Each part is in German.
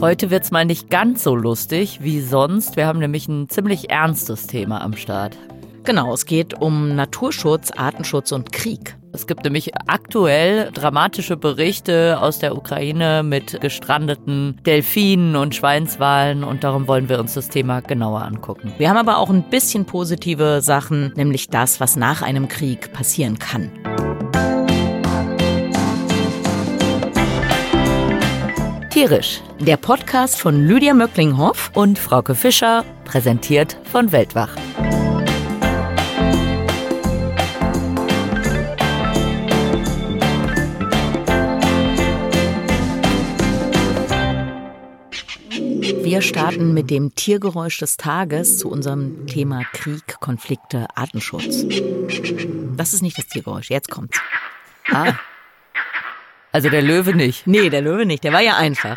Heute wird's mal nicht ganz so lustig wie sonst. Wir haben nämlich ein ziemlich ernstes Thema am Start. Genau, es geht um Naturschutz, Artenschutz und Krieg. Es gibt nämlich aktuell dramatische Berichte aus der Ukraine mit gestrandeten Delfinen und Schweinswalen und darum wollen wir uns das Thema genauer angucken. Wir haben aber auch ein bisschen positive Sachen, nämlich das, was nach einem Krieg passieren kann. Tierisch, Der Podcast von Lydia Möcklinghoff. und Frauke Fischer, präsentiert von Weltwach. Wir starten mit dem Tiergeräusch des Tages zu unserem Thema Krieg, Konflikte, Artenschutz. Das ist nicht das Tiergeräusch, jetzt kommt's. Ah. Also der Löwe nicht. Nee, der Löwe nicht, der war ja einfach.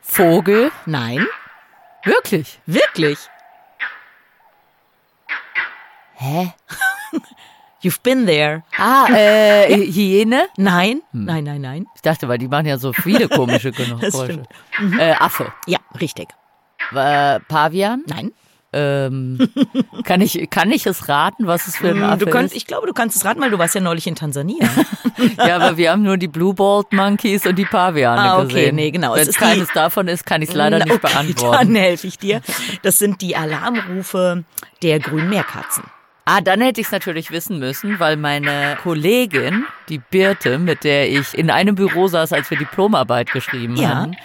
Vogel? Nein, Wirklich? wirklich. Hä? You've been there. Ah, äh, Hyäne? Nein, nein, nein, nein. Ich dachte, weil die machen ja so viele komische Geräusche. Stimmt. Äh, Affe. Ja, richtig. Äh, Pavian? Nein. Ähm, kann, ich, kann ich es raten, was es für ein Affe Du kannst, ist? ich glaube, du kannst es raten, weil du warst ja neulich in Tansania. Ja, aber wir haben nur die Blue-Balled Monkeys und die Paviane Ah, okay, gesehen. nee, genau. Wenn es keines die- davon ist, kann ich es leider nicht okay, beantworten. Dann helfe ich dir. Das sind die Alarmrufe der grünen Meerkatzen. Ah, dann hätte ich es natürlich wissen müssen, weil meine Kollegin, die Birte, mit der ich in einem Büro saß, als wir Diplomarbeit geschrieben Ja. haben,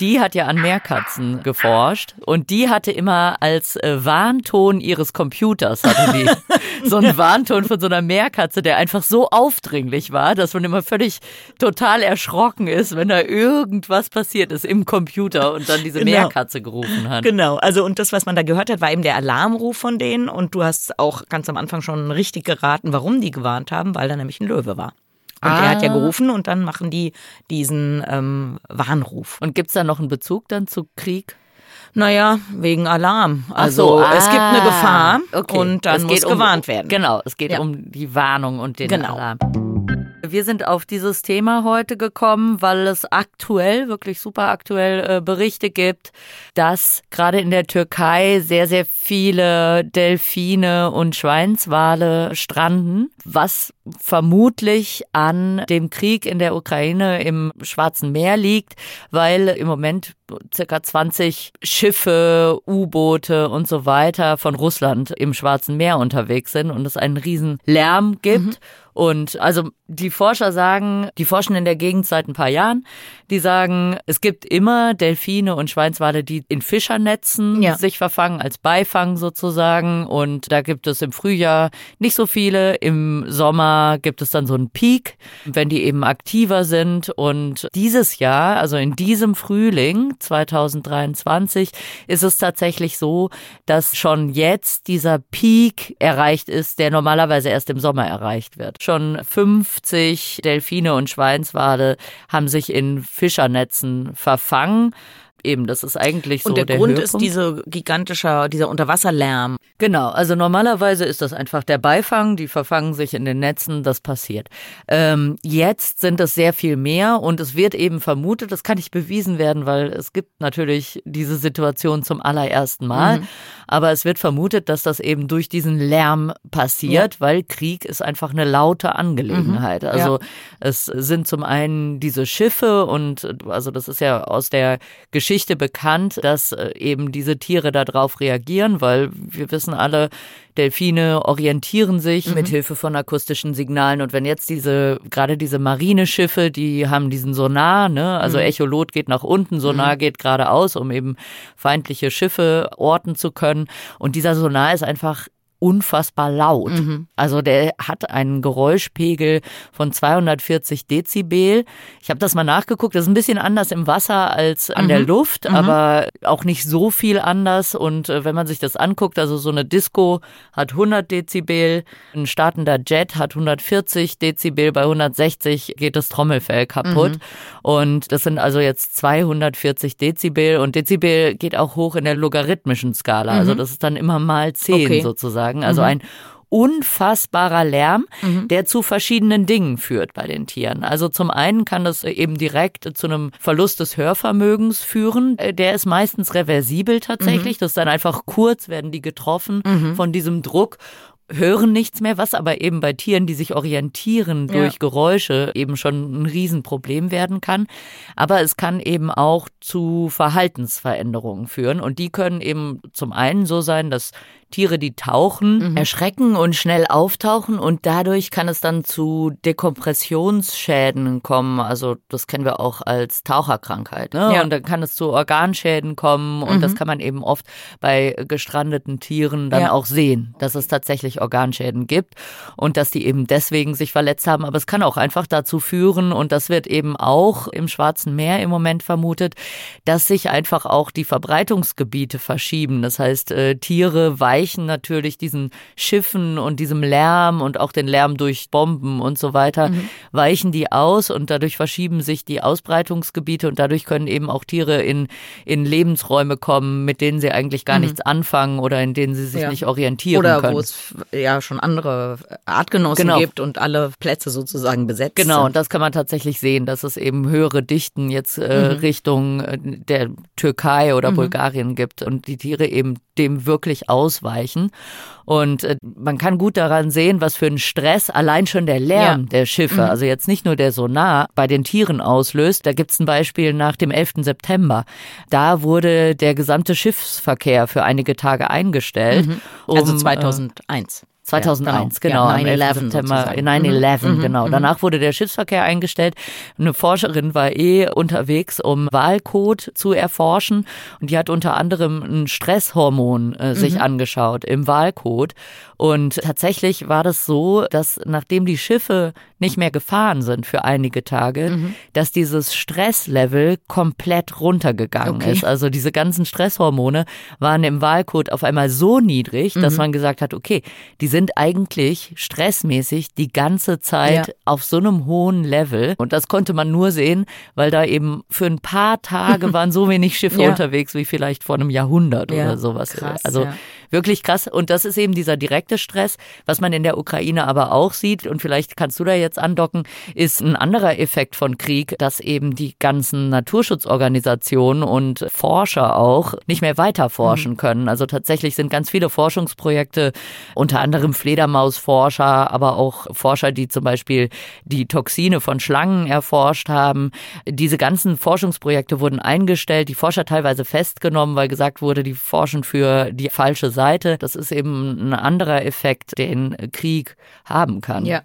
die hat ja an Meerkatzen geforscht und die hatte immer als äh, Warnton ihres Computers hatte die so einen Warnton von so einer Meerkatze, der einfach so aufdringlich war, dass man immer völlig total erschrocken ist, wenn da irgendwas passiert ist im Computer und dann diese Genau. Meerkatze gerufen hat. Genau, also und das, was man da gehört hat, war eben der Alarmruf von denen und du hast auch ganz am Anfang schon richtig geraten, warum die gewarnt haben, weil da nämlich ein Löwe war. Und er hat ja Ah. gerufen und dann machen die diesen ähm, Warnruf. Und gibt's da noch einen Bezug dann zu Krieg? Naja, wegen Alarm. Also so, es gibt eine ah, Gefahr okay. und dann muss geht um- gewarnt werden. Genau, es geht Ja. um die Warnung und den Genau. Alarm. Wir sind auf dieses Thema heute gekommen, weil es aktuell, wirklich super aktuell äh, Berichte gibt, dass gerade in der Türkei sehr, sehr viele Delfine und Schweinswale stranden, was vermutlich an dem Krieg in der Ukraine im Schwarzen Meer liegt, weil im Moment circa 20 Schiffe, U-Boote und so weiter von Russland im Schwarzen Meer unterwegs sind und es einen riesen Lärm gibt. Und also die Forscher sagen, die forschen in der Gegend seit ein paar Jahren, die sagen, es gibt immer Delfine und Schweinswale, die in Fischernetzen Ja. sich verfangen, als Beifang sozusagen. Und da gibt es im Frühjahr nicht so viele. Im Sommer gibt es dann so einen Peak, wenn die eben aktiver sind. Und dieses Jahr, also in diesem Frühling 2023, ist es tatsächlich so, dass schon jetzt dieser Peak erreicht ist, der normalerweise erst im Sommer erreicht wird. Schon 50 Delfine und Schweinswale haben sich in Fischernetzen verfangen. Eben, das ist eigentlich so und der, der Grund Höhepunkt. ist diese gigantischer, dieser Unterwasserlärm. Genau, also normalerweise ist das einfach der Beifang, die verfangen sich in den Netzen, das passiert. Ähm, jetzt sind es sehr viel mehr und es wird eben vermutet, das kann nicht bewiesen werden, weil es gibt natürlich diese Situation zum allerersten Mal, aber es wird vermutet, dass das eben durch diesen Lärm passiert, weil Krieg ist einfach eine laute Angelegenheit. Also es sind zum einen diese Schiffe und also das ist ja aus der Geschichte bekannt, dass äh, eben diese Tiere darauf reagieren, weil wir wissen alle, Delfine orientieren sich mit Hilfe von akustischen Signalen. Und wenn jetzt diese gerade diese Marineschiffe, die haben diesen Sonar, ne, also Echolot geht nach unten, Sonar geht geradeaus, um eben feindliche Schiffe orten zu können. Und dieser Sonar ist einfach unfassbar laut. Also der hat einen Geräuschpegel von 240 Dezibel. Ich habe das mal nachgeguckt. Das ist ein bisschen anders im Wasser als an der Luft, aber auch nicht so viel anders. Und äh, wenn man sich das anguckt, also so eine Disco hat 100 Dezibel, ein startender Jet hat 140 Dezibel, bei 160 geht das Trommelfell kaputt. Und das sind also jetzt 240 Dezibel und Dezibel geht auch hoch in der logarithmischen Skala. Also das ist dann immer mal 10 Okay. sozusagen. Also ein unfassbarer Lärm, mhm. der zu verschiedenen Dingen führt bei den Tieren. Also zum einen kann das eben direkt zu einem Verlust des Hörvermögens führen. Äh, der ist meistens reversibel tatsächlich. Mhm. Das ist dann einfach kurz, werden die getroffen mhm. von diesem Druck hören nichts mehr, was aber eben bei Tieren, die sich orientieren durch ja. Geräusche, eben schon ein Riesenproblem werden kann. Aber es kann eben auch zu Verhaltensveränderungen führen und die können eben zum einen so sein, dass Tiere, die tauchen, mhm. erschrecken und schnell auftauchen und dadurch kann es dann zu Dekompressionsschäden kommen. Also das kennen wir auch als Taucherkrankheit. Ne? Ja. Und dann kann es zu Organschäden kommen und mhm. das kann man eben oft bei gestrandeten Tieren dann ja. auch sehen, dass es tatsächlich Organschäden gibt und dass die eben deswegen sich verletzt haben. Aber es kann auch einfach dazu führen und das wird eben auch im Schwarzen Meer im Moment vermutet, dass sich einfach auch die Verbreitungsgebiete verschieben. Das heißt, äh, Tiere weichen weichen natürlich diesen Schiffen und diesem Lärm und auch den Lärm durch Bomben und so weiter, mhm. weichen die aus und dadurch verschieben sich die Ausbreitungsgebiete und dadurch können eben auch Tiere in, in Lebensräume kommen, mit denen sie eigentlich gar mhm. nichts anfangen oder in denen sie sich ja. nicht orientieren oder können. Oder wo es ja schon andere Artgenossen genau. gibt und alle Plätze sozusagen besetzt Genau, sind. und das kann man tatsächlich sehen, dass es eben höhere Dichten jetzt äh, mhm. Richtung äh, der Türkei oder mhm. Bulgarien gibt und die Tiere eben dem wirklich ausweichen. Und äh, man kann gut daran sehen, was für ein Stress allein schon der Lärm ja. der Schiffe, mhm. also jetzt nicht nur der Sonar, bei den Tieren auslöst. Da gibt es ein Beispiel nach dem 11. September. Da wurde der gesamte Schiffsverkehr für einige Tage eingestellt. Mhm. Also um, 2001. 2001, ja, genau. genau ja, 9-11 September, 9-11, mhm. genau. Mhm. Danach wurde der Schiffsverkehr eingestellt. Eine Forscherin war eh unterwegs, um Wahlcode zu erforschen. Und die hat unter anderem ein Stresshormon äh, sich mhm. angeschaut im Wahlcode. Und tatsächlich war das so, dass nachdem die Schiffe nicht mehr gefahren sind für einige Tage, mhm. dass dieses Stresslevel komplett runtergegangen okay. ist. Also diese ganzen Stresshormone waren im Wahlcode auf einmal so niedrig, dass mhm. man gesagt hat, okay, die sind eigentlich stressmäßig die ganze Zeit ja. auf so einem hohen Level. Und das konnte man nur sehen, weil da eben für ein paar Tage waren so wenig Schiffe ja. unterwegs wie vielleicht vor einem Jahrhundert ja. oder sowas. Krass, also wirklich krass. Und das ist eben dieser direkte Stress, was man in der Ukraine aber auch sieht. Und vielleicht kannst du da jetzt andocken, ist ein anderer Effekt von Krieg, dass eben die ganzen Naturschutzorganisationen und Forscher auch nicht mehr weiter forschen mhm. können. Also tatsächlich sind ganz viele Forschungsprojekte, unter anderem Fledermausforscher, aber auch Forscher, die zum Beispiel die Toxine von Schlangen erforscht haben. Diese ganzen Forschungsprojekte wurden eingestellt, die Forscher teilweise festgenommen, weil gesagt wurde, die forschen für die falsche Seite. Seite. Das ist eben ein anderer Effekt, den Krieg haben kann. Ja.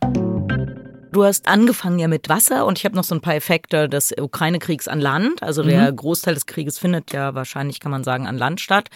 Du hast angefangen ja mit Wasser und ich habe noch so ein paar Effekte des Ukraine-Kriegs an Land. Also der mhm. Großteil des Krieges findet ja wahrscheinlich, kann man sagen, an Land statt.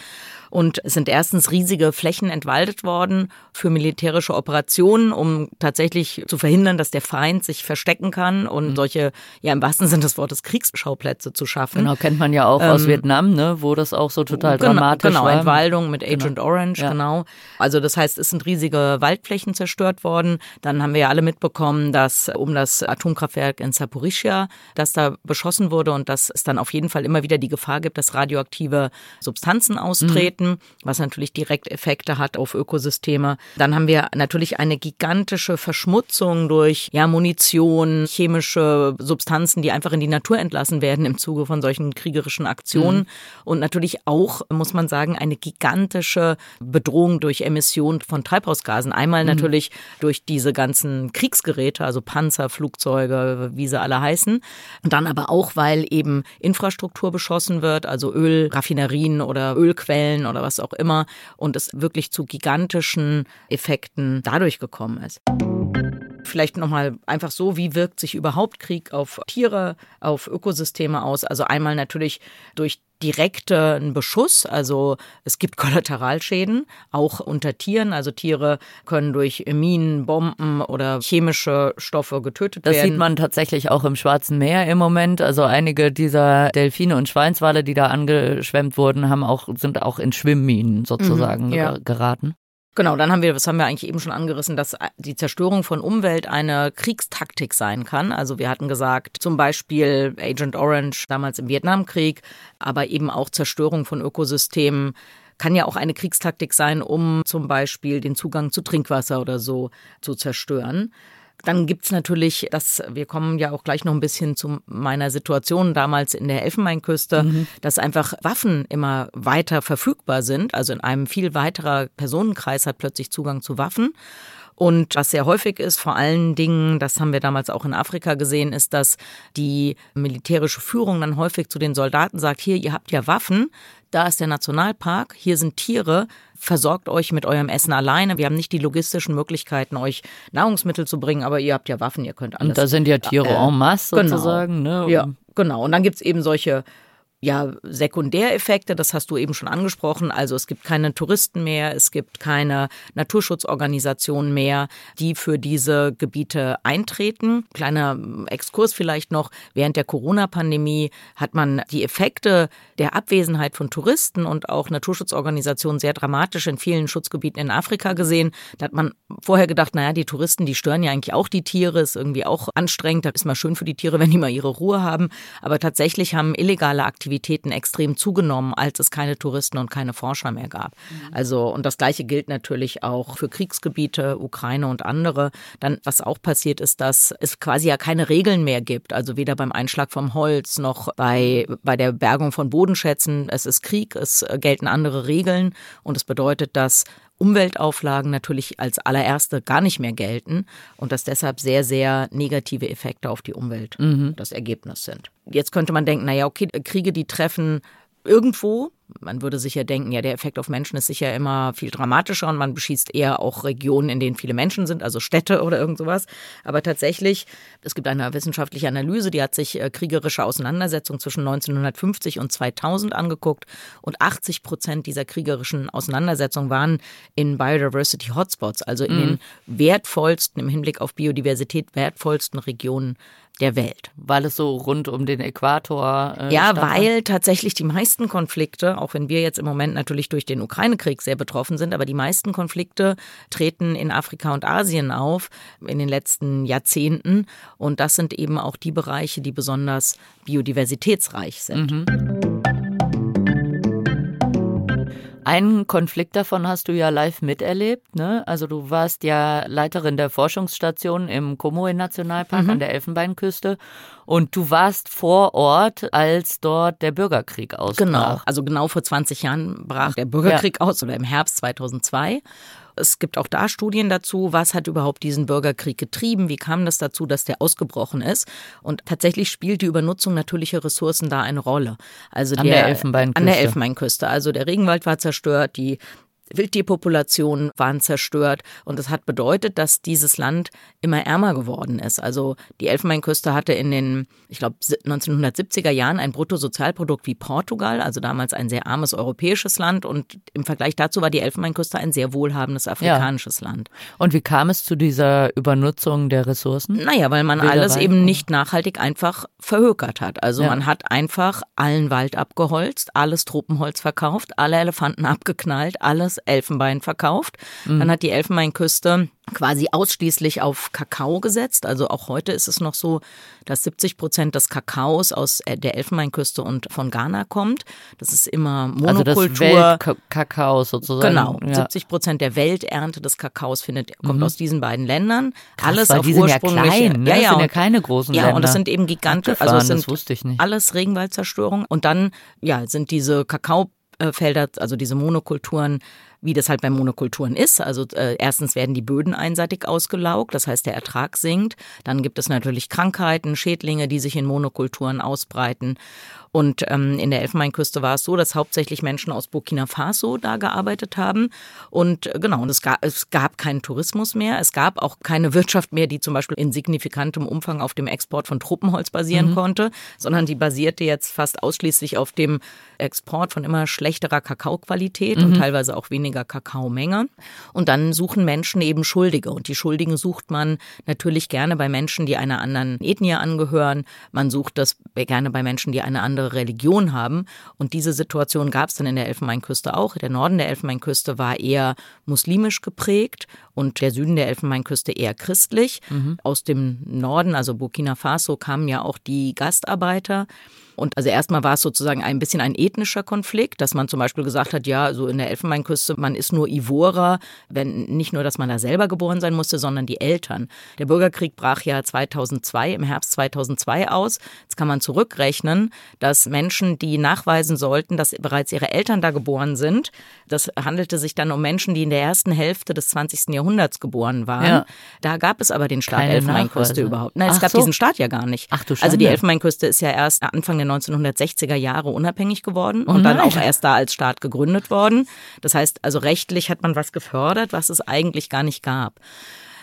Und es sind erstens riesige Flächen entwaldet worden für militärische Operationen, um tatsächlich zu verhindern, dass der Feind sich verstecken kann und mhm. solche, ja im wahrsten Sinne des Wortes, Kriegsschauplätze zu schaffen. Genau, kennt man ja auch ähm, aus Vietnam, ne, wo das auch so total genau, dramatisch genau, war. Genau, Entwaldung mit Agent genau. Orange, ja. genau. Also das heißt, es sind riesige Waldflächen zerstört worden. Dann haben wir ja alle mitbekommen, dass um das Atomkraftwerk in Saporischia, das da beschossen wurde und dass es dann auf jeden Fall immer wieder die Gefahr gibt, dass radioaktive Substanzen austreten. Mhm Planeten, was natürlich direkt Effekte hat auf Ökosysteme. Dann haben wir natürlich eine gigantische Verschmutzung durch ja, Munition, chemische Substanzen, die einfach in die Natur entlassen werden im Zuge von solchen kriegerischen Aktionen. Mhm. Und natürlich auch, muss man sagen, eine gigantische Bedrohung durch Emissionen von Treibhausgasen. Einmal mhm. natürlich durch diese ganzen Kriegsgeräte, also Panzer, Flugzeuge, wie sie alle heißen. Und dann aber auch, weil eben Infrastruktur beschossen wird, also Ölraffinerien oder Ölquellen oder was auch immer und es wirklich zu gigantischen Effekten dadurch gekommen ist. Vielleicht nochmal einfach so, wie wirkt sich überhaupt Krieg auf Tiere, auf Ökosysteme aus? Also einmal natürlich durch direkten Beschuss, also es gibt Kollateralschäden, auch unter Tieren. Also Tiere können durch Minen, Bomben oder chemische Stoffe getötet das werden. Das sieht man tatsächlich auch im Schwarzen Meer im Moment. Also einige dieser Delfine und Schweinswale, die da angeschwemmt wurden, haben auch, sind auch in Schwimmminen sozusagen mhm, ja. geraten. Genau, dann haben wir, was haben wir eigentlich eben schon angerissen, dass die Zerstörung von Umwelt eine Kriegstaktik sein kann. Also wir hatten gesagt, zum Beispiel Agent Orange damals im Vietnamkrieg, aber eben auch Zerstörung von Ökosystemen kann ja auch eine Kriegstaktik sein, um zum Beispiel den Zugang zu Trinkwasser oder so zu zerstören. Dann gibt's natürlich, das, wir kommen ja auch gleich noch ein bisschen zu meiner Situation damals in der Elfenbeinküste, mhm. dass einfach Waffen immer weiter verfügbar sind. Also in einem viel weiterer Personenkreis hat plötzlich Zugang zu Waffen. Und was sehr häufig ist, vor allen Dingen, das haben wir damals auch in Afrika gesehen, ist, dass die militärische Führung dann häufig zu den Soldaten sagt, hier, ihr habt ja Waffen, da ist der Nationalpark, hier sind Tiere, versorgt euch mit eurem Essen alleine. Wir haben nicht die logistischen Möglichkeiten, euch Nahrungsmittel zu bringen, aber ihr habt ja Waffen, ihr könnt alles. Und da sind ja Tiere äh, en masse genau. sozusagen. Genau. Ne? Ja, genau. Und dann gibt's eben solche ja, Sekundäreffekte, das hast du eben schon angesprochen. Also es gibt keine Touristen mehr, es gibt keine Naturschutzorganisationen mehr, die für diese Gebiete eintreten. Kleiner Exkurs vielleicht noch. Während der Corona-Pandemie hat man die Effekte der Abwesenheit von Touristen und auch Naturschutzorganisationen sehr dramatisch in vielen Schutzgebieten in Afrika gesehen. Da hat man vorher gedacht, naja, die Touristen, die stören ja eigentlich auch die Tiere, ist irgendwie auch anstrengend. Da ist mal schön für die Tiere, wenn die mal ihre Ruhe haben. Aber tatsächlich haben illegale Aktivitäten Aktivitäten extrem zugenommen, als es keine Touristen und keine Forscher mehr gab. Mhm. Also, und das Gleiche gilt natürlich auch für Kriegsgebiete, Ukraine und andere. Dann, was auch passiert ist, dass es quasi ja keine Regeln mehr gibt. Also weder beim Einschlag vom Holz noch bei, bei der Bergung von Bodenschätzen. Es ist Krieg, es gelten andere Regeln und es bedeutet, dass Umweltauflagen natürlich als allererste gar nicht mehr gelten und dass deshalb sehr, sehr negative Effekte auf die Umwelt mhm. das Ergebnis sind. Jetzt könnte man denken, naja, okay, Kriege, die treffen irgendwo man würde sicher denken, ja, der Effekt auf Menschen ist sicher immer viel dramatischer und man beschießt eher auch Regionen, in denen viele Menschen sind, also Städte oder irgend sowas. Aber tatsächlich, es gibt eine wissenschaftliche Analyse, die hat sich äh, kriegerische Auseinandersetzungen zwischen 1950 und 2000 angeguckt und 80 Prozent dieser kriegerischen Auseinandersetzungen waren in Biodiversity Hotspots, also in mhm. den wertvollsten, im Hinblick auf Biodiversität wertvollsten Regionen der Welt. Weil es so rund um den Äquator. Äh, ja, weil tatsächlich die meisten Konflikte, auch wenn wir jetzt im Moment natürlich durch den Ukraine-Krieg sehr betroffen sind, aber die meisten Konflikte treten in Afrika und Asien auf in den letzten Jahrzehnten. Und das sind eben auch die Bereiche, die besonders biodiversitätsreich sind. Mhm. Einen Konflikt davon hast du ja live miterlebt. Ne? Also du warst ja Leiterin der Forschungsstation im Komoe-Nationalpark mhm. an der Elfenbeinküste und du warst vor Ort, als dort der Bürgerkrieg ausbrach. Genau, also genau vor 20 Jahren brach der Bürgerkrieg ja. aus oder im Herbst 2002. Es gibt auch da Studien dazu, was hat überhaupt diesen Bürgerkrieg getrieben, wie kam das dazu, dass der ausgebrochen ist. Und tatsächlich spielt die Übernutzung natürlicher Ressourcen da eine Rolle. Also an der, der Elfenbeinküste. An der Elfenbeinküste. Also der Regenwald war zerstört, die Wildtierpopulationen waren zerstört und das hat bedeutet, dass dieses Land immer ärmer geworden ist. Also die Elfenbeinküste hatte in den, ich glaube, 1970er Jahren ein Bruttosozialprodukt wie Portugal, also damals ein sehr armes europäisches Land und im Vergleich dazu war die Elfenbeinküste ein sehr wohlhabendes afrikanisches ja. Land. Und wie kam es zu dieser Übernutzung der Ressourcen? Naja, weil man Wilderei? alles eben nicht nachhaltig einfach verhökert hat. Also ja. man hat einfach allen Wald abgeholzt, alles Tropenholz verkauft, alle Elefanten abgeknallt, alles Elfenbein verkauft. Mhm. Dann hat die Elfenbeinküste quasi ausschließlich auf Kakao gesetzt. Also auch heute ist es noch so, dass 70 Prozent des Kakaos aus äh, der Elfenbeinküste und von Ghana kommt. Das ist immer Monokultur. Also Kakao sozusagen. Genau. Ja. 70 Prozent der Welternte des Kakaos findet, kommt mhm. aus diesen beiden Ländern. Krass, alles auf die sind ja klein, ne? ja, ja, das sind ja keine großen ja, Länder. Ja, und das sind eben gigantische, also es sind alles Regenwaldzerstörung. Und dann, ja, sind diese Kakaofelder, also diese Monokulturen wie das halt bei Monokulturen ist. Also äh, erstens werden die Böden einseitig ausgelaugt, das heißt der Ertrag sinkt. Dann gibt es natürlich Krankheiten, Schädlinge, die sich in Monokulturen ausbreiten. Und ähm, in der Elfenbeinküste war es so, dass hauptsächlich Menschen aus Burkina Faso da gearbeitet haben. Und äh, genau, und es gab, es gab keinen Tourismus mehr. Es gab auch keine Wirtschaft mehr, die zum Beispiel in signifikantem Umfang auf dem Export von Truppenholz basieren mhm. konnte, sondern die basierte jetzt fast ausschließlich auf dem Export von immer schlechterer Kakaoqualität mhm. und teilweise auch weniger Kakaomenge. Und dann suchen Menschen eben Schuldige. Und die Schuldigen sucht man natürlich gerne bei Menschen, die einer anderen Ethnie angehören. Man sucht das gerne bei Menschen, die eine andere andere Religion haben. Und diese Situation gab es dann in der Elfenbeinküste auch. Der Norden der Elfenbeinküste war eher muslimisch geprägt und der Süden der Elfenbeinküste eher christlich. Mhm. Aus dem Norden, also Burkina Faso, kamen ja auch die Gastarbeiter. Und also erstmal war es sozusagen ein bisschen ein ethnischer Konflikt, dass man zum Beispiel gesagt hat, ja, so in der Elfenbeinküste, man ist nur Ivorer, wenn nicht nur, dass man da selber geboren sein musste, sondern die Eltern. Der Bürgerkrieg brach ja 2002, im Herbst 2002 aus. Kann man zurückrechnen, dass Menschen, die nachweisen sollten, dass bereits ihre Eltern da geboren sind, das handelte sich dann um Menschen, die in der ersten Hälfte des 20. Jahrhunderts geboren waren. Ja. Da gab es aber den Staat Keine Elfenbeinküste überhaupt. Nein, Ach es gab so. diesen Staat ja gar nicht. Ach du Schande. Also die Elfenbeinküste ist ja erst Anfang der 1960er Jahre unabhängig geworden und oh dann auch erst da als Staat gegründet worden. Das heißt, also rechtlich hat man was gefördert, was es eigentlich gar nicht gab.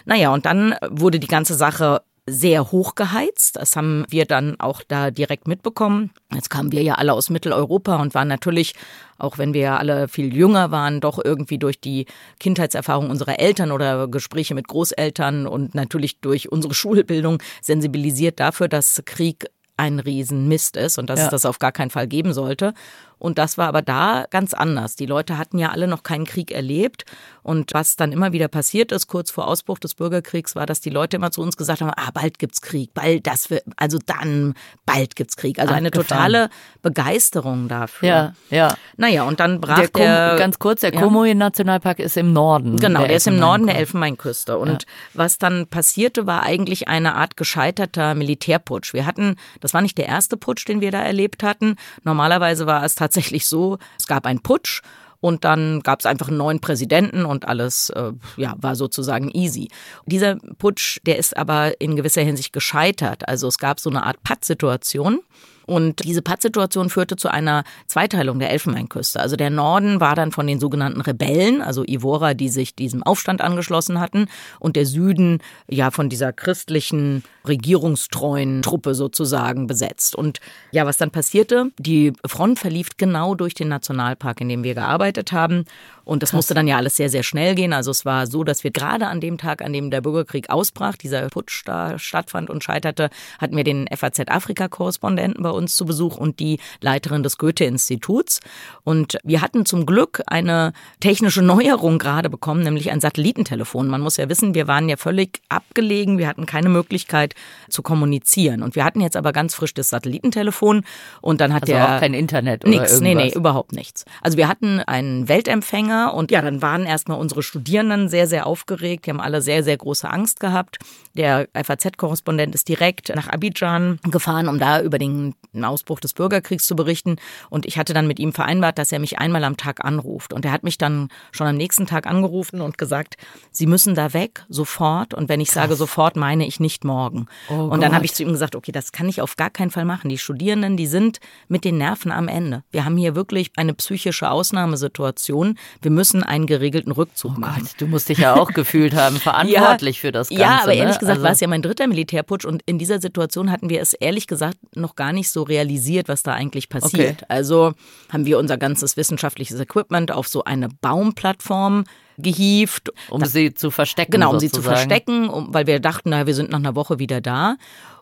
Naja, und dann wurde die ganze Sache sehr hochgeheizt. Das haben wir dann auch da direkt mitbekommen. Jetzt kamen wir ja alle aus Mitteleuropa und waren natürlich, auch wenn wir ja alle viel jünger waren, doch irgendwie durch die Kindheitserfahrung unserer Eltern oder Gespräche mit Großeltern und natürlich durch unsere Schulbildung sensibilisiert dafür, dass Krieg ein Riesenmist ist und dass ja. es das auf gar keinen Fall geben sollte. Und das war aber da ganz anders. Die Leute hatten ja alle noch keinen Krieg erlebt. Und was dann immer wieder passiert ist, kurz vor Ausbruch des Bürgerkriegs, war, dass die Leute immer zu uns gesagt haben, ah, bald gibt's Krieg, bald das wird, also dann, bald gibt's Krieg. Also eine totale Begeisterung dafür. Ja, ja. Naja, und dann brach der, der ganz kurz, der ja. Komoye-Nationalpark ist im Norden. Genau, der, der ist im Norden der Elfenbeinküste. Und ja. was dann passierte, war eigentlich eine Art gescheiterter Militärputsch. Wir hatten, das war nicht der erste Putsch, den wir da erlebt hatten. Normalerweise war es tatsächlich tatsächlich so, es gab einen Putsch und dann gab es einfach einen neuen Präsidenten und alles äh, ja, war sozusagen easy. Dieser Putsch, der ist aber in gewisser Hinsicht gescheitert. Also es gab so eine Art Pattsituation. Und diese Pattsituation führte zu einer Zweiteilung der Elfenbeinküste. Also der Norden war dann von den sogenannten Rebellen, also Ivora, die sich diesem Aufstand angeschlossen hatten, und der Süden ja von dieser christlichen regierungstreuen Truppe sozusagen besetzt. Und ja, was dann passierte, die Front verlief genau durch den Nationalpark, in dem wir gearbeitet haben. Und das Krass. musste dann ja alles sehr, sehr schnell gehen. Also es war so, dass wir gerade an dem Tag, an dem der Bürgerkrieg ausbrach, dieser Putsch da stattfand und scheiterte, hatten wir den FAZ Afrika-Korrespondenten bei uns zu Besuch und die Leiterin des Goethe-Instituts. Und wir hatten zum Glück eine technische Neuerung gerade bekommen, nämlich ein Satellitentelefon. Man muss ja wissen, wir waren ja völlig abgelegen, wir hatten keine Möglichkeit zu kommunizieren. Und wir hatten jetzt aber ganz frisch das Satellitentelefon und dann hat also der auch kein Internet oder nix, irgendwas. nee, nee, überhaupt nichts. Also wir hatten einen Weltempfänger und ja, dann waren erstmal unsere Studierenden sehr, sehr aufgeregt. Die haben alle sehr, sehr große Angst gehabt. Der FAZ-Korrespondent ist direkt nach Abidjan gefahren, um da über den Ausbruch des Bürgerkriegs zu berichten. Und ich hatte dann mit ihm vereinbart, dass er mich einmal am Tag anruft. Und er hat mich dann schon am nächsten Tag angerufen und gesagt, Sie müssen da weg, sofort. Und wenn ich Krass. sage sofort, meine ich nicht morgen. Oh und dann habe ich zu ihm gesagt, okay, das kann ich auf gar keinen Fall machen. Die Studierenden, die sind mit den Nerven am Ende. Wir haben hier wirklich eine psychische Ausnahmesituation. Wir müssen einen geregelten Rückzug oh machen. Gott, du musst dich ja auch gefühlt haben, verantwortlich ja, für das Ganze. Ja, aber ne? ehrlich gesagt also war es ja mein dritter Militärputsch und in dieser Situation hatten wir es ehrlich gesagt noch gar nicht so realisiert, was da eigentlich passiert. Okay. Also haben wir unser ganzes wissenschaftliches Equipment auf so eine Baumplattform gehievt. Um da, sie zu verstecken. Genau, um sozusagen. sie zu verstecken, um, weil wir dachten, naja, wir sind nach einer Woche wieder da.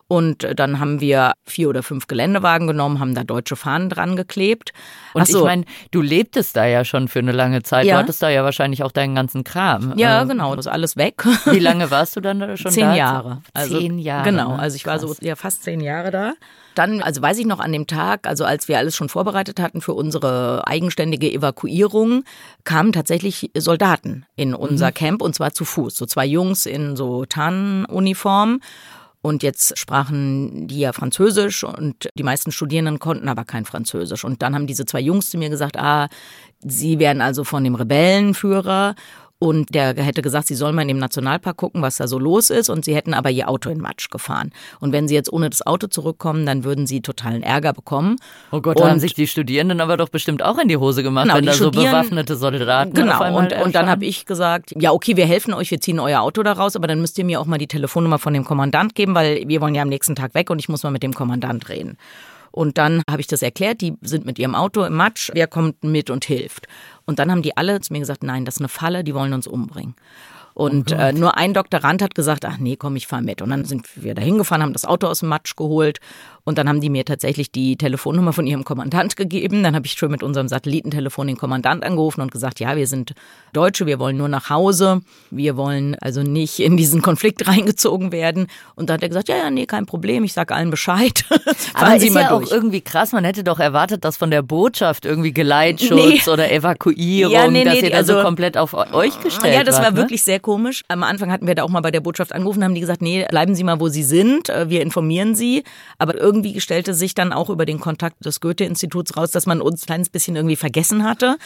Und dann haben wir vier oder fünf Geländewagen genommen, haben da deutsche Fahnen dran geklebt. Und so. ich meine, du lebtest da ja schon für eine lange Zeit. Ja. Du hattest da ja wahrscheinlich auch deinen ganzen Kram. Ja, ähm, genau, das ist alles weg. Wie lange warst du dann schon zehn da? Zehn Jahre. Also, zehn Jahre. Genau, ne? also ich war so ja fast zehn Jahre da. Dann, also weiß ich noch an dem Tag, also als wir alles schon vorbereitet hatten für unsere eigenständige Evakuierung, kamen tatsächlich Soldaten in unser mhm. Camp und zwar zu Fuß. So zwei Jungs in so Tarnuniform und jetzt sprachen die ja Französisch und die meisten Studierenden konnten aber kein Französisch. Und dann haben diese zwei Jungs zu mir gesagt, ah, sie werden also von dem Rebellenführer und der hätte gesagt, sie sollen mal in dem Nationalpark gucken, was da so los ist. Und sie hätten aber ihr Auto in Matsch gefahren. Und wenn sie jetzt ohne das Auto zurückkommen, dann würden sie totalen Ärger bekommen. Oh Gott, da haben sich die Studierenden aber doch bestimmt auch in die Hose gemacht, genau, wenn da so bewaffnete Soldaten Genau, und, und dann habe ich gesagt, ja okay, wir helfen euch, wir ziehen euer Auto da raus, aber dann müsst ihr mir auch mal die Telefonnummer von dem Kommandant geben, weil wir wollen ja am nächsten Tag weg und ich muss mal mit dem Kommandant reden. Und dann habe ich das erklärt, die sind mit ihrem Auto im Matsch, wer kommt mit und hilft. Und dann haben die alle zu mir gesagt, nein, das ist eine Falle, die wollen uns umbringen. Und oh äh, nur ein Doktorand hat gesagt, ach nee, komm, ich fahr mit. Und dann sind wir da hingefahren, haben das Auto aus dem Matsch geholt Und dann haben die mir tatsächlich die Telefonnummer von ihrem Kommandant gegeben. Dann habe ich schon mit unserem Satellitentelefon den Kommandant angerufen und gesagt, ja, wir sind Deutsche, wir wollen nur nach Hause. Wir wollen also nicht in diesen Konflikt reingezogen werden. Und dann hat er gesagt, ja, ja, nee, kein Problem, ich sage allen Bescheid. Aber Sie ist ja durch. auch irgendwie krass, man hätte doch erwartet, dass von der Botschaft irgendwie Geleitschutz nee. oder Evakuierung, ja, nee, dass nee, ihr da also, so komplett auf euch gestellt Ja, das war ne? wirklich sehr komisch. Am Anfang hatten wir da auch mal bei der Botschaft angerufen, haben die gesagt, nee, bleiben Sie mal, wo Sie sind, äh, wir informieren Sie. Aber irgendwie stellte sich dann auch über den Kontakt des Goethe-Instituts raus, dass man uns ein kleines bisschen irgendwie vergessen hatte.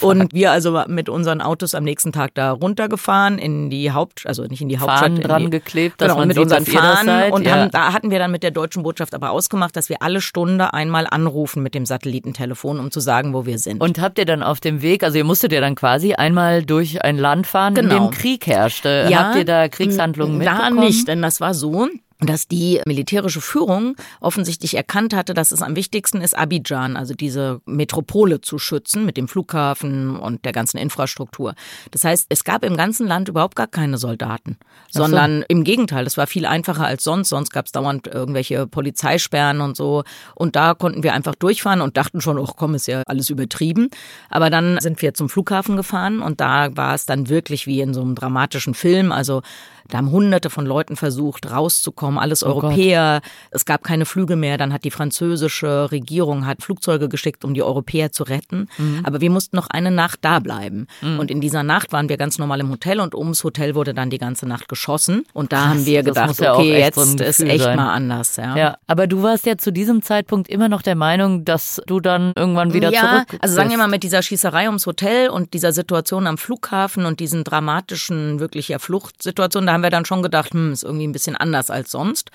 Und wir also mit unseren Autos am nächsten Tag da runtergefahren in die Haupt, also nicht in die Hauptstadt. Fahnen dran die, geklebt, dass genau, man mit sieht, unseren Fahnen. Und ja. haben, da hatten wir dann mit der deutschen Botschaft aber ausgemacht, dass wir alle Stunde einmal anrufen mit dem Satellitentelefon, um zu sagen, wo wir sind. Und habt ihr dann auf dem Weg, also ihr musstet ja dann quasi einmal durch ein Land fahren, genau. in dem Krieg herrschte. Ja, habt ihr da Kriegshandlungen mitbekommen? Da nicht, denn das war so, dass die militärische Führung offensichtlich erkannt hatte, dass es am wichtigsten ist, Abidjan, also diese Metropole zu schützen mit dem Flughafen und der ganzen Infrastruktur. Das heißt, es gab im ganzen Land überhaupt gar keine Soldaten, so. sondern im Gegenteil, das war viel einfacher als sonst. Sonst gab es dauernd irgendwelche Polizeisperren und so. Und da konnten wir einfach durchfahren und dachten schon, oh komm, ist ja alles übertrieben. Aber dann sind wir zum Flughafen gefahren und da war es dann wirklich wie in so einem dramatischen Film. Also da haben hunderte von Leuten versucht, rauszukommen, alles oh Europäer. Gott. Es gab keine Flüge mehr. Dann hat die französische Regierung hat Flugzeuge geschickt, um die Europäer zu retten. Mhm. Aber wir mussten noch eine Nacht da bleiben. Mhm. Und in dieser Nacht waren wir ganz normal im Hotel und ums Hotel wurde dann die ganze Nacht geschossen. Und da Krass, haben wir gedacht, ja okay, jetzt so ist echt sein. mal anders. Ja. ja, aber du warst ja zu diesem Zeitpunkt immer noch der Meinung, dass du dann irgendwann wieder ja, zurück also sagen wir mal mit dieser Schießerei ums Hotel und dieser Situation am Flughafen und diesen dramatischen, wirklich ja Fluchtsituationen, da haben wir dann schon gedacht, hm, ist irgendwie ein bisschen anders als sonst.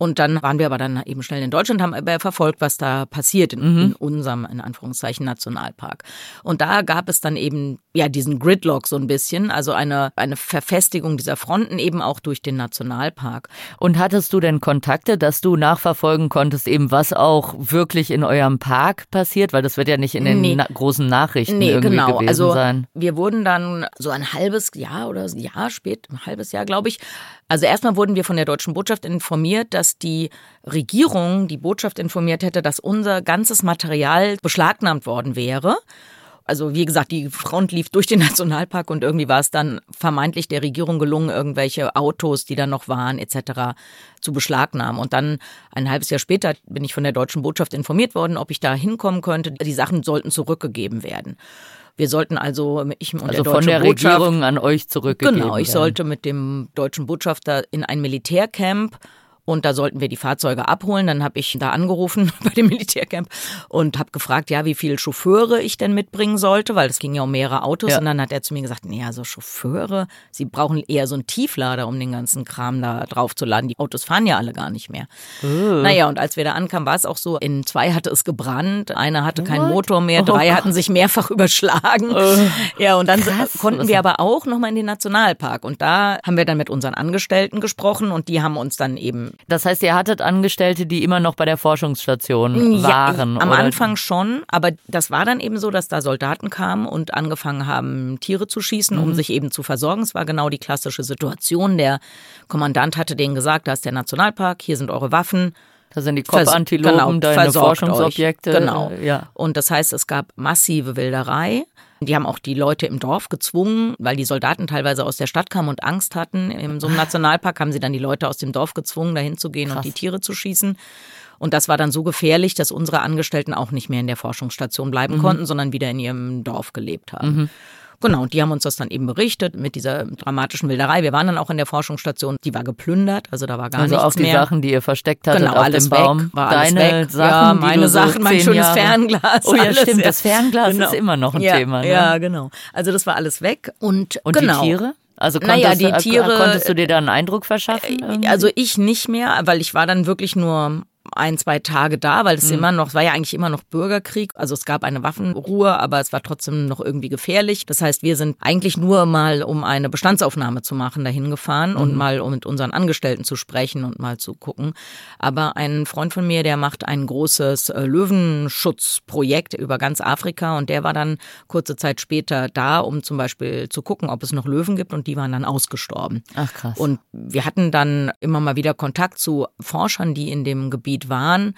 Und dann waren wir aber dann eben schnell in Deutschland, haben aber verfolgt, was da passiert in, mhm. in, unserem, in Anführungszeichen, Nationalpark. Und da gab es dann eben, ja, diesen Gridlock so ein bisschen, also eine, eine Verfestigung dieser Fronten eben auch durch den Nationalpark. Und hattest du denn Kontakte, dass du nachverfolgen konntest, eben was auch wirklich in eurem Park passiert? Weil das wird ja nicht in den nee. na großen Nachrichten nee, irgendwie genau. gewesen also, sein. Wir wurden dann so ein halbes Jahr oder ein Jahr spät, ein halbes Jahr, glaube ich, also erstmal wurden wir von der deutschen Botschaft informiert, dass die Regierung die Botschaft informiert hätte, dass unser ganzes Material beschlagnahmt worden wäre. Also wie gesagt, die Front lief durch den Nationalpark und irgendwie war es dann vermeintlich der Regierung gelungen, irgendwelche Autos, die da noch waren, etc. zu beschlagnahmen. Und dann ein halbes Jahr später bin ich von der deutschen Botschaft informiert worden, ob ich da hinkommen könnte. Die Sachen sollten zurückgegeben werden. Wir sollten also, ich und also der von der Regierung an euch zurückgegeben Genau, ich werden. sollte mit dem deutschen Botschafter in ein Militärcamp und da sollten wir die Fahrzeuge abholen. Dann habe ich da angerufen bei dem Militärcamp und habe gefragt, ja, wie viele Chauffeure ich denn mitbringen sollte, weil es ging ja um mehrere Autos. Ja. Und dann hat er zu mir gesagt, nee, also Chauffeure, sie brauchen eher so einen Tieflader, um den ganzen Kram da drauf zu laden. Die Autos fahren ja alle gar nicht mehr. Uh. Naja, und als wir da ankamen, war es auch so, in zwei hatte es gebrannt, einer hatte keinen Motor mehr, drei oh hatten sich mehrfach überschlagen. Uh. Ja, und dann Krass. konnten wir aber auch nochmal in den Nationalpark. Und da haben wir dann mit unseren Angestellten gesprochen und die haben uns dann eben das heißt, ihr hattet Angestellte, die immer noch bei der Forschungsstation waren? Ja, am oder? Anfang schon, aber das war dann eben so, dass da Soldaten kamen und angefangen haben, Tiere zu schießen, mhm. um sich eben zu versorgen. Es war genau die klassische Situation. Der Kommandant hatte denen gesagt, da ist der Nationalpark, hier sind eure Waffen. Da sind die Kopfantilopen, genau, deine Forschungsobjekte. Euch. Genau. Ja. Und das heißt, es gab massive Wilderei. Die haben auch die Leute im Dorf gezwungen, weil die Soldaten teilweise aus der Stadt kamen und Angst hatten. In so einem Nationalpark haben sie dann die Leute aus dem Dorf gezwungen, dahin zu gehen Krass. und die Tiere zu schießen. Und das war dann so gefährlich, dass unsere Angestellten auch nicht mehr in der Forschungsstation bleiben mhm. konnten, sondern wieder in ihrem Dorf gelebt haben. Mhm. Genau, und die haben uns das dann eben berichtet mit dieser dramatischen Wilderei. Wir waren dann auch in der Forschungsstation, die war geplündert, also da war gar also nichts mehr. Also auch die Sachen, die ihr versteckt hattet genau, auf alles dem Baum. Weg, war Deine alles weg. Sachen, ja, meine Sachen, so mein schönes Jahre. Fernglas. Oh ja, alles, stimmt, das Fernglas genau. ist immer noch ein ja, Thema. Ne? Ja, genau. Also das war alles weg und, und genau. die Tiere? Also konntest, naja, die Tiere, konntest du dir da einen Eindruck verschaffen? Äh, irgendwie? Also ich nicht mehr, weil ich war dann wirklich nur ein, zwei Tage da, weil es mhm. immer noch, es war ja eigentlich immer noch Bürgerkrieg. Also es gab eine Waffenruhe, aber es war trotzdem noch irgendwie gefährlich. Das heißt, wir sind eigentlich nur mal, um eine Bestandsaufnahme zu machen, dahin gefahren mhm. und mal um mit unseren Angestellten zu sprechen und mal zu gucken. Aber ein Freund von mir, der macht ein großes äh, Löwenschutzprojekt über ganz Afrika und der war dann kurze Zeit später da, um zum Beispiel zu gucken, ob es noch Löwen gibt und die waren dann ausgestorben. Ach krass. Und wir hatten dann immer mal wieder Kontakt zu Forschern, die in dem Gebiet Schutzgebiet waren.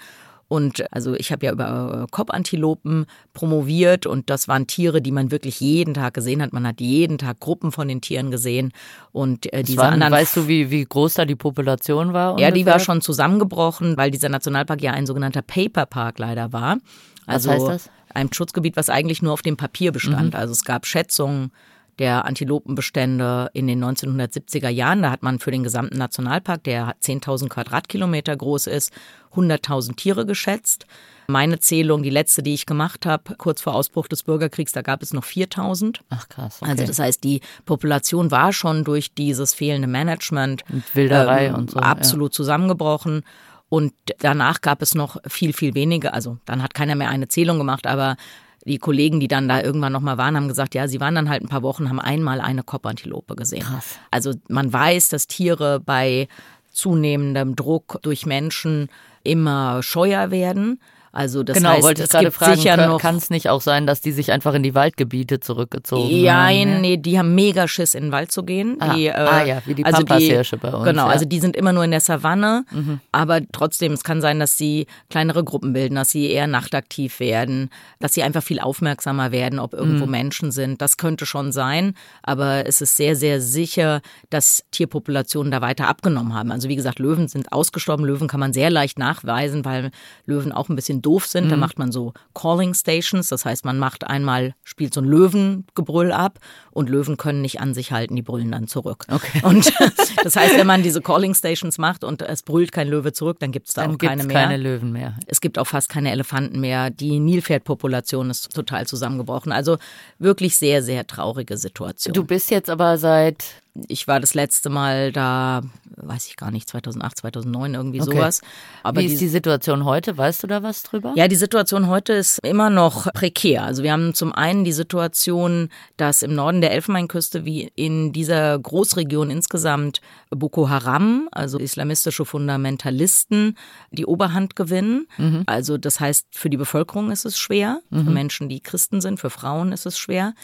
Und also ich habe ja über Kopfantilopen promoviert und das waren Tiere, die man wirklich jeden Tag gesehen hat. Man hat jeden Tag Gruppen von den Tieren gesehen und äh, diese waren, anderen. Weißt du, wie, wie groß da die Population war? Ungefähr? Ja, die war schon zusammengebrochen, weil dieser Nationalpark ja ein sogenannter Paper Park leider war. Also Was heißt das? Ein Schutzgebiet, was eigentlich nur auf dem Papier bestand. Mhm. Also es gab Schätzungen der Antilopenbestände in den 1970er Jahren. Da hat man für den gesamten Nationalpark, der 10.000 Quadratkilometer groß ist, 100.000 Tiere geschätzt. Meine Zählung, die letzte, die ich gemacht habe, kurz vor Ausbruch des Bürgerkriegs, da gab es noch 4000. Ach krass. Okay. Also das heißt, die Population war schon durch dieses fehlende Management und Wilderei ähm, und so, absolut ja. zusammengebrochen. Und danach gab es noch viel, viel weniger. Also dann hat keiner mehr eine Zählung gemacht, aber die Kollegen, die dann da irgendwann nochmal waren, haben gesagt, ja, sie waren dann halt ein paar Wochen, haben einmal eine Koppantilope gesehen. Krass. Also man weiß, dass Tiere bei zunehmendem Druck durch Menschen immer scheuer werden. Also das genau, heißt, wollte ich gerade fragen, kann es nicht auch sein, dass die sich einfach in die Waldgebiete zurückgezogen ja, haben? Ja, nee, die haben mega Schiss, in den Wald zu gehen. Ah, die, äh, ah ja, wie die also Pampashirsche bei uns. Genau, ja. also die sind immer nur in der Savanne, mhm. aber trotzdem, es kann sein, dass sie kleinere Gruppen bilden, dass sie eher nachtaktiv werden, dass sie einfach viel aufmerksamer werden, ob irgendwo mhm. Menschen sind. Das könnte schon sein, aber es ist sehr, sehr sicher, dass Tierpopulationen da weiter abgenommen haben. Also wie gesagt, Löwen sind ausgestorben. Löwen kann man sehr leicht nachweisen, weil Löwen auch ein bisschen doof sind. Mhm. Da macht man so Calling Stations. Das heißt, man macht einmal, spielt so ein Löwengebrüll ab und Löwen können nicht an sich halten, die brüllen dann zurück. Okay. Und das heißt, wenn man diese Calling Stations macht und es brüllt kein Löwe zurück, dann gibt es da dann auch keine mehr. keine Löwen mehr. Es gibt auch fast keine Elefanten mehr. Die Nilpferdpopulation ist total zusammengebrochen. Also wirklich sehr, sehr traurige Situation. Du bist jetzt aber seit ich war das letzte Mal da, weiß ich gar nicht, 2008, 2009, irgendwie okay. sowas. Aber Wie ist die, die Situation heute? Weißt du da was drüber? Ja, die Situation heute ist immer noch prekär. Also wir haben zum einen die Situation, dass im Norden der Elfenbeinküste wie in dieser Großregion insgesamt Boko Haram, also islamistische Fundamentalisten, die Oberhand gewinnen. Mhm. Also das heißt, für die Bevölkerung ist es schwer, mhm. für Menschen, die Christen sind, für Frauen ist es schwer.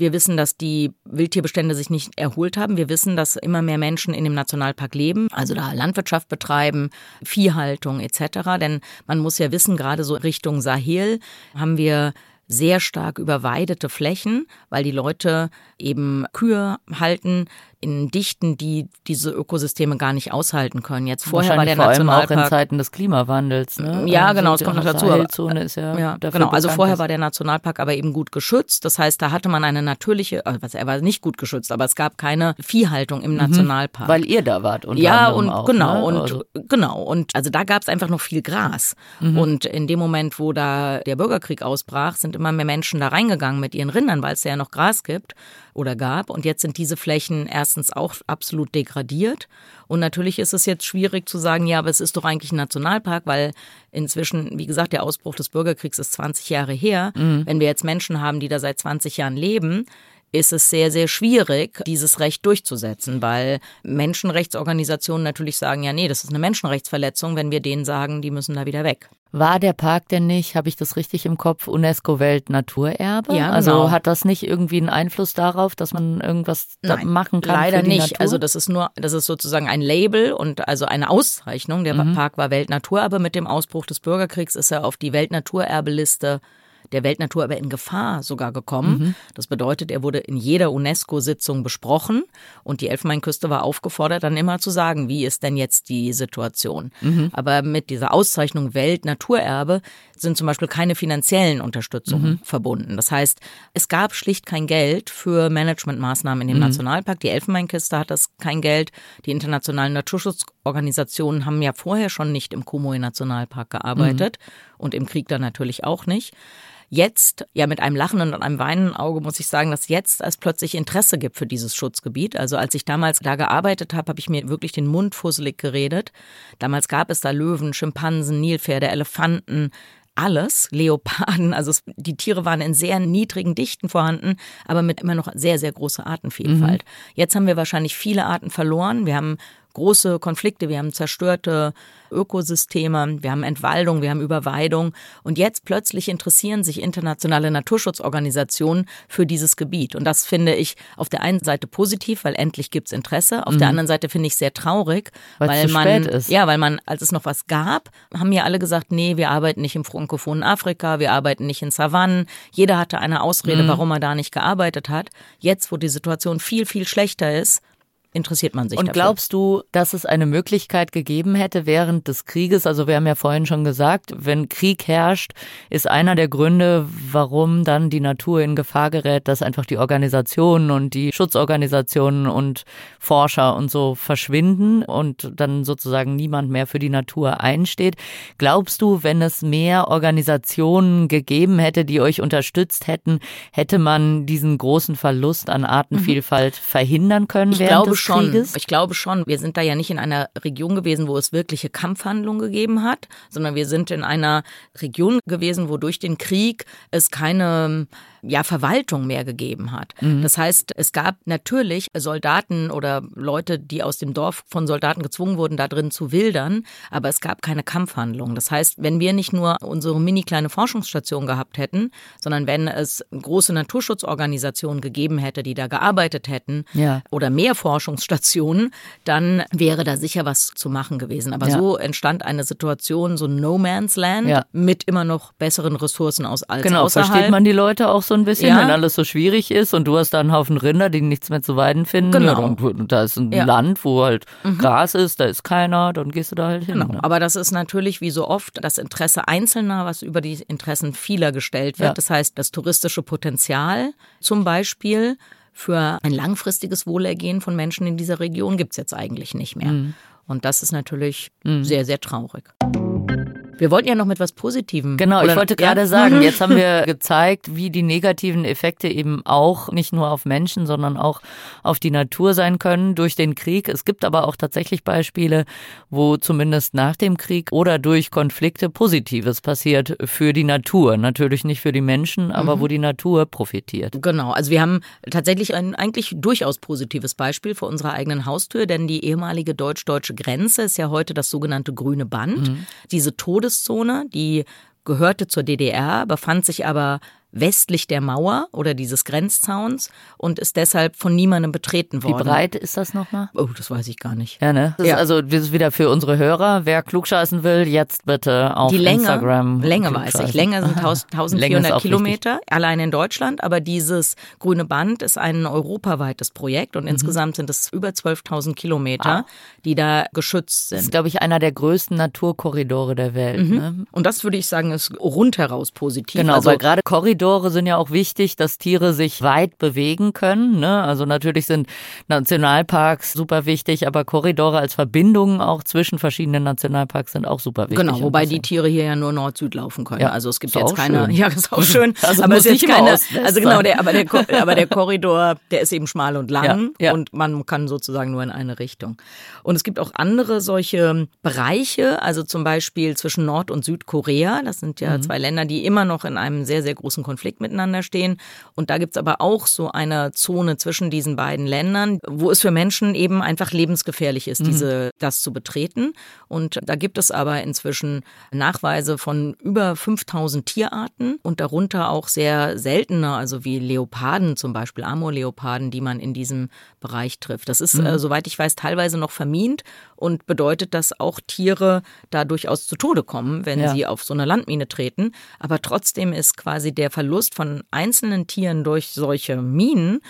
Wir wissen, dass die Wildtierbestände sich nicht erholt haben. Wir wissen, dass immer mehr Menschen in dem Nationalpark leben, also da Landwirtschaft betreiben, Viehhaltung etc. Denn man muss ja wissen, gerade so Richtung Sahel haben wir sehr stark überweidete Flächen, weil die Leute eben Kühe halten, in Dichten, die diese Ökosysteme gar nicht aushalten können. Jetzt vorher war der vor Nationalpark allem auch in Zeiten des Klimawandels. Ne? Ja, also genau, es kommt noch dazu. Sahelzone ist ja, ja genau. Also vorher war der Nationalpark aber eben gut geschützt. Das heißt, da hatte man eine natürliche, also er war nicht gut geschützt, aber es gab keine Viehhaltung im mhm, Nationalpark. Weil ihr da wart. Unter ja und auch, genau ne? und also. genau und also da gab es einfach noch viel Gras. Mhm. Und in dem Moment, wo da der Bürgerkrieg ausbrach, sind immer mehr Menschen da reingegangen mit ihren Rindern, weil es ja noch Gras gibt oder gab. Und jetzt sind diese Flächen erstens auch absolut degradiert. Und natürlich ist es jetzt schwierig zu sagen, ja, aber es ist doch eigentlich ein Nationalpark, weil inzwischen, wie gesagt, der Ausbruch des Bürgerkriegs ist 20 Jahre her. Mhm. Wenn wir jetzt Menschen haben, die da seit 20 Jahren leben, ist es sehr, sehr schwierig, dieses Recht durchzusetzen, weil Menschenrechtsorganisationen natürlich sagen, ja, nee, das ist eine Menschenrechtsverletzung, wenn wir denen sagen, die müssen da wieder weg. War der Park denn nicht, habe ich das richtig im Kopf, UNESCO-Weltnaturerbe? Ja, genau. Also hat das nicht irgendwie einen Einfluss darauf, dass man irgendwas Nein, machen kann? Leider nicht. Natur? Also das ist nur, das ist sozusagen ein Label und also eine Auszeichnung. Der mhm. Park war Weltnaturerbe. Mit dem Ausbruch des Bürgerkriegs ist er auf die Weltnaturerbeliste der Weltnatur aber in Gefahr sogar gekommen. Mhm. Das bedeutet, er wurde in jeder UNESCO-Sitzung besprochen und die Elfenbeinküste war aufgefordert, dann immer zu sagen, wie ist denn jetzt die Situation. Mhm. Aber mit dieser Auszeichnung Weltnaturerbe sind zum Beispiel keine finanziellen Unterstützungen mhm. verbunden. Das heißt, es gab schlicht kein Geld für Managementmaßnahmen in dem mhm. Nationalpark. Die Elfenbeinküste hat das kein Geld. Die internationalen Naturschutzorganisationen haben ja vorher schon nicht im Kumoe-Nationalpark gearbeitet mhm. und im Krieg dann natürlich auch nicht. Jetzt, ja mit einem lachenden und einem weinenden Auge muss ich sagen, dass jetzt es plötzlich Interesse gibt für dieses Schutzgebiet. Also als ich damals da gearbeitet habe, habe ich mir wirklich den Mund fusselig geredet. Damals gab es da Löwen, Schimpansen, Nilpferde, Elefanten, alles, Leoparden, also es, die Tiere waren in sehr niedrigen Dichten vorhanden, aber mit immer noch sehr, sehr großer Artenvielfalt. Mhm. Jetzt haben wir wahrscheinlich viele Arten verloren. Wir haben große Konflikte, wir haben zerstörte Ökosysteme, wir haben Entwaldung, wir haben Überweidung. Und jetzt plötzlich interessieren sich internationale Naturschutzorganisationen für dieses Gebiet. Und das finde ich auf der einen Seite positiv, weil endlich gibt's Interesse. Auf mhm. der anderen Seite finde ich sehr traurig, Weil's weil man, ist. ja, weil man, als es noch was gab, haben ja alle gesagt, nee, wir arbeiten nicht im frankophonen Afrika, wir arbeiten nicht in Savannen. Jeder hatte eine Ausrede, mhm. warum er da nicht gearbeitet hat. Jetzt, wo die Situation viel, viel schlechter ist, interessiert man sich Und dafür. glaubst du, dass es eine Möglichkeit gegeben hätte während des Krieges? Also wir haben ja vorhin schon gesagt, wenn Krieg herrscht, ist einer der Gründe, warum dann die Natur in Gefahr gerät, dass einfach die Organisationen und die Schutzorganisationen und Forscher und so verschwinden und dann sozusagen niemand mehr für die Natur einsteht. Glaubst du, wenn es mehr Organisationen gegeben hätte, die euch unterstützt hätten, hätte man diesen großen Verlust an Artenvielfalt mhm. verhindern können? Ich glaube schon. Krieges? Ich glaube schon. Wir sind da ja nicht in einer Region gewesen, wo es wirkliche Kampfhandlungen gegeben hat, sondern wir sind in einer Region gewesen, wo durch den Krieg es keine ja, Verwaltung mehr gegeben hat. Mhm. Das heißt, es gab natürlich Soldaten oder Leute, die aus dem Dorf von Soldaten gezwungen wurden, da drin zu wildern, aber es gab keine Kampfhandlungen. Das heißt, wenn wir nicht nur unsere mini kleine Forschungsstation gehabt hätten, sondern wenn es große Naturschutzorganisationen gegeben hätte, die da gearbeitet hätten ja. oder mehr Forschungsstationen, dann wäre da sicher was zu machen gewesen. Aber ja. so entstand eine Situation, so No Man's Land ja. mit immer noch besseren Ressourcen aus als genau, außerhalb. versteht man die Leute auch so ein bisschen, ja. wenn alles so schwierig ist und du hast da einen Haufen Rinder, die nichts mehr zu weiden finden. Genau. Ja, und, da ist ein ja. Land, wo halt mhm. Gras ist, da ist keiner, dann gehst du da halt hin. Genau. Ne? Aber das ist natürlich wie so oft das Interesse Einzelner, was über die Interessen vieler gestellt wird. Das heißt, das touristische Potenzial zum Beispiel für ein langfristiges Wohlergehen von Menschen in dieser Region gibt es jetzt eigentlich nicht mehr. Mhm. Und das ist natürlich mhm. sehr, sehr traurig. Wir wollten ja noch mit was Positivem. Genau, ich wollte gerade ja? sagen, mhm. jetzt haben wir gezeigt, wie die negativen Effekte eben auch nicht nur auf Menschen, sondern auch auf die Natur sein können durch den Krieg. Es gibt aber auch tatsächlich Beispiele, wo zumindest nach dem Krieg oder durch Konflikte Positives passiert für die Natur. Natürlich nicht für die Menschen, aber mhm. wo die Natur profitiert. Genau, also wir haben tatsächlich ein eigentlich durchaus positives Beispiel vor unserer eigenen Haustür, denn die ehemalige deutsch-deutsche Grenze ist ja heute das sogenannte grüne Band. Mhm. Diese Todes Todeszone, die gehörte zur DDR, befand sich aber westlich der Mauer oder dieses Grenzzauns und ist deshalb von niemandem betreten worden. Wie breit ist das nochmal? Oh, das weiß ich gar nicht. Ja, ne? Das ja. Ist also das ist wieder für unsere Hörer. Wer klugscheißen will, jetzt bitte auf Die Länge, Instagram. Länge weiß ich. Länge sind 1400 Kilometer, wichtig. allein in Deutschland. Aber dieses grüne Band ist ein europaweites Projekt und mhm. insgesamt sind es über 12.000 Kilometer, ah. die da geschützt sind. Das ist, glaube ich, einer der größten Naturkorridore der Welt. Mhm. Ne? Und das würde ich sagen, ist rundheraus positiv. Genau, also, weil gerade Korridor Korridore sind ja auch wichtig, dass Tiere sich weit bewegen können. Ne? Also natürlich sind Nationalparks super wichtig, aber Korridore als Verbindung auch zwischen verschiedenen Nationalparks sind auch super wichtig. Genau, wobei die Tiere hier ja nur Nord-Süd laufen können. Ja, also es gibt jetzt keine. Schön. Ja, ist auch schön. Also aber es ist keine. Also genau, der, aber, der, aber der Korridor, der ist eben schmal und lang ja, ja. und man kann sozusagen nur in eine Richtung. Und es gibt auch andere solche Bereiche, also zum Beispiel zwischen Nord- und Südkorea. Das sind ja mhm. zwei Länder, die immer noch in einem sehr, sehr großen Konflikt miteinander stehen. Und da gibt's aber auch so eine Zone zwischen diesen beiden Ländern, wo es für Menschen eben einfach lebensgefährlich ist, mhm. diese, das zu betreten. Und da gibt es aber inzwischen Nachweise von über 5000 Tierarten und darunter auch sehr seltene, also wie Leoparden zum Beispiel, Amurleoparden, die man in diesem Bereich trifft. Das ist, mhm. äh, soweit ich weiß, teilweise noch vermint und bedeutet, dass auch Tiere da durchaus zu Tode kommen, wenn ja. sie auf so eine Landmine treten. Aber trotzdem ist quasi der Verlust von einzelnen Tieren durch solche Minen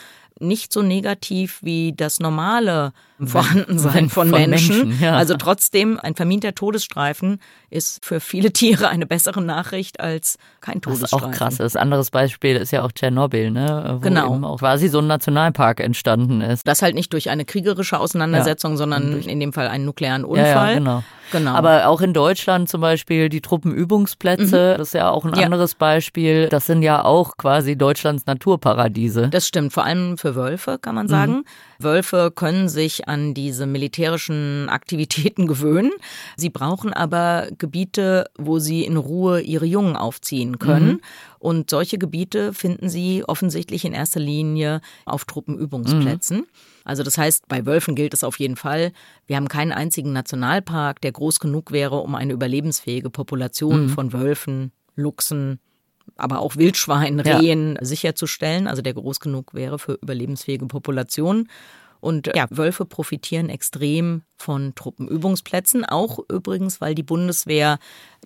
nicht so negativ wie das normale Vorhandensein von, von Menschen. Menschen ja. Also trotzdem, ein verminter Todesstreifen ist für viele Tiere eine bessere Nachricht als kein Todesstreifen. Was auch krass ist. Anderes Beispiel ist ja auch Tschernobyl, ne? Wo genau. Eben auch quasi so ein Nationalpark entstanden ist. Das halt nicht durch eine kriegerische Auseinandersetzung, ja. sondern in dem Fall einen nuklearen Unfall. Ja, genau. Genau. Aber auch in Deutschland zum Beispiel die Truppenübungsplätze, mhm. das ist ja auch ein ja. anderes Beispiel. Das sind ja auch quasi Deutschlands Naturparadiese. Das stimmt, vor allem für Wölfe, kann man sagen. Mhm. Wölfe können sich an diese militärischen Aktivitäten gewöhnen. Sie brauchen aber Gebiete, wo sie in Ruhe ihre Jungen aufziehen können. Mhm. Und solche Gebiete finden sie offensichtlich in erster Linie auf Truppenübungsplätzen. Mhm. Also das heißt, bei Wölfen gilt es auf jeden Fall, wir haben keinen einzigen Nationalpark, der groß genug wäre, um eine überlebensfähige Population mhm. von Wölfen, Luchsen, aber auch Wildschweinen, Rehen ja. sicherzustellen, also der groß genug wäre für überlebensfähige Populationen. Und ja, Wölfe profitieren extrem von Truppenübungsplätzen, auch übrigens, weil die Bundeswehr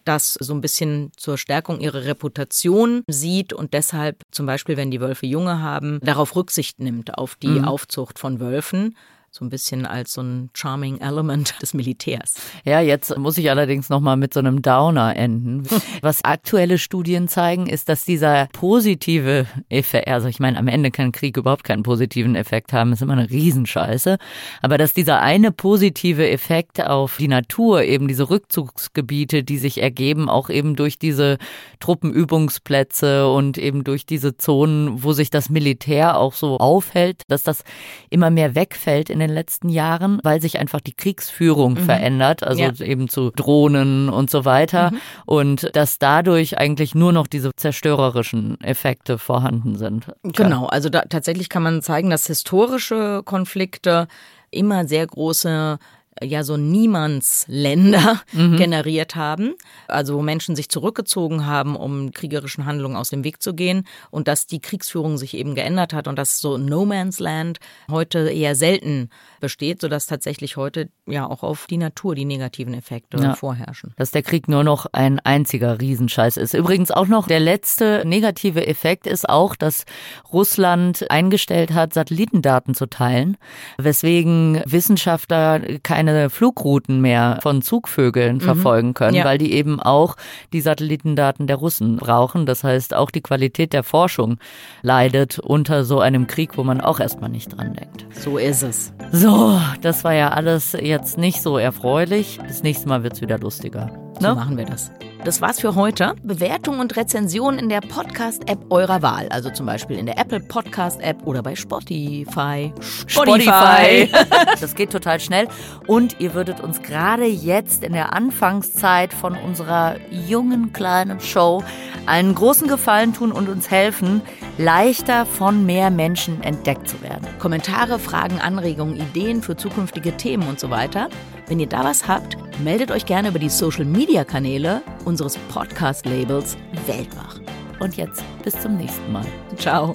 das so ein bisschen zur Stärkung ihrer Reputation sieht und deshalb zum Beispiel, wenn die Wölfe Junge haben, darauf Rücksicht nimmt auf die mhm. Aufzucht von Wölfen so ein bisschen als so ein charming Element des Militärs. Ja, jetzt muss ich allerdings noch mal mit so einem Downer enden. Was aktuelle Studien zeigen, ist, dass dieser positive Effekt, also ich meine, am Ende kann Krieg überhaupt keinen positiven Effekt haben, ist immer eine Riesenscheiße, aber dass dieser eine positive Effekt auf die Natur, eben diese Rückzugsgebiete, die sich ergeben, auch eben durch diese Truppenübungsplätze und eben durch diese Zonen, wo sich das Militär auch so aufhält, dass das immer mehr wegfällt in den letzten Jahren, weil sich einfach die Kriegsführung mhm. verändert, also ja. eben zu Drohnen und so weiter. Mhm. Und dass dadurch eigentlich nur noch diese zerstörerischen Effekte vorhanden sind. Genau, also da, tatsächlich kann man zeigen, dass historische Konflikte immer sehr große ja so Niemandsländer mhm. generiert haben, also wo Menschen sich zurückgezogen haben, um kriegerischen Handlungen aus dem Weg zu gehen und dass die Kriegsführung sich eben geändert hat und dass so No Man's Land heute eher selten besteht, sodass tatsächlich heute ja auch auf die Natur die negativen Effekte ja. vorherrschen. Dass der Krieg nur noch ein einziger Riesenscheiß ist. Übrigens auch noch der letzte negative Effekt ist auch, dass Russland eingestellt hat, Satellitendaten zu teilen, weswegen Wissenschaftler keine Flugrouten mehr von Zugvögeln mhm. verfolgen können, ja. weil die eben auch die Satellitendaten der Russen brauchen. Das heißt, auch die Qualität der Forschung leidet unter so einem Krieg, wo man auch erstmal nicht dran denkt. So ist es. So, so, das war ja alles jetzt nicht so erfreulich. Das nächste Mal wird es wieder lustiger. Ne? So machen wir das. Das war's für heute. Bewertung und Rezension in der Podcast-App eurer Wahl. Also zum Beispiel in der Apple Podcast-App oder bei Spotify. Spotify. das geht total schnell. Und ihr würdet uns gerade jetzt in der Anfangszeit von unserer jungen kleinen Show einen großen Gefallen tun und uns helfen, leichter von mehr Menschen entdeckt zu werden. Kommentare, Fragen, Anregungen, Ideen für zukünftige Themen und so weiter. Wenn ihr da was habt, meldet euch gerne über die Social Media Kanäle unseres Podcast-Labels Weltwach. Und jetzt bis zum nächsten Mal. Ciao.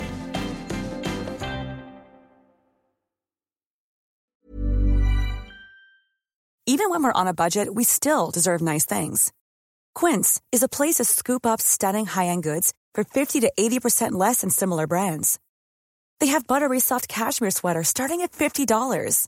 Even when we're on a budget, we still deserve nice things. Quince is a place to scoop up stunning high-end goods for 50 to 80% less than similar brands. They have buttery soft cashmere sweaters starting at $50,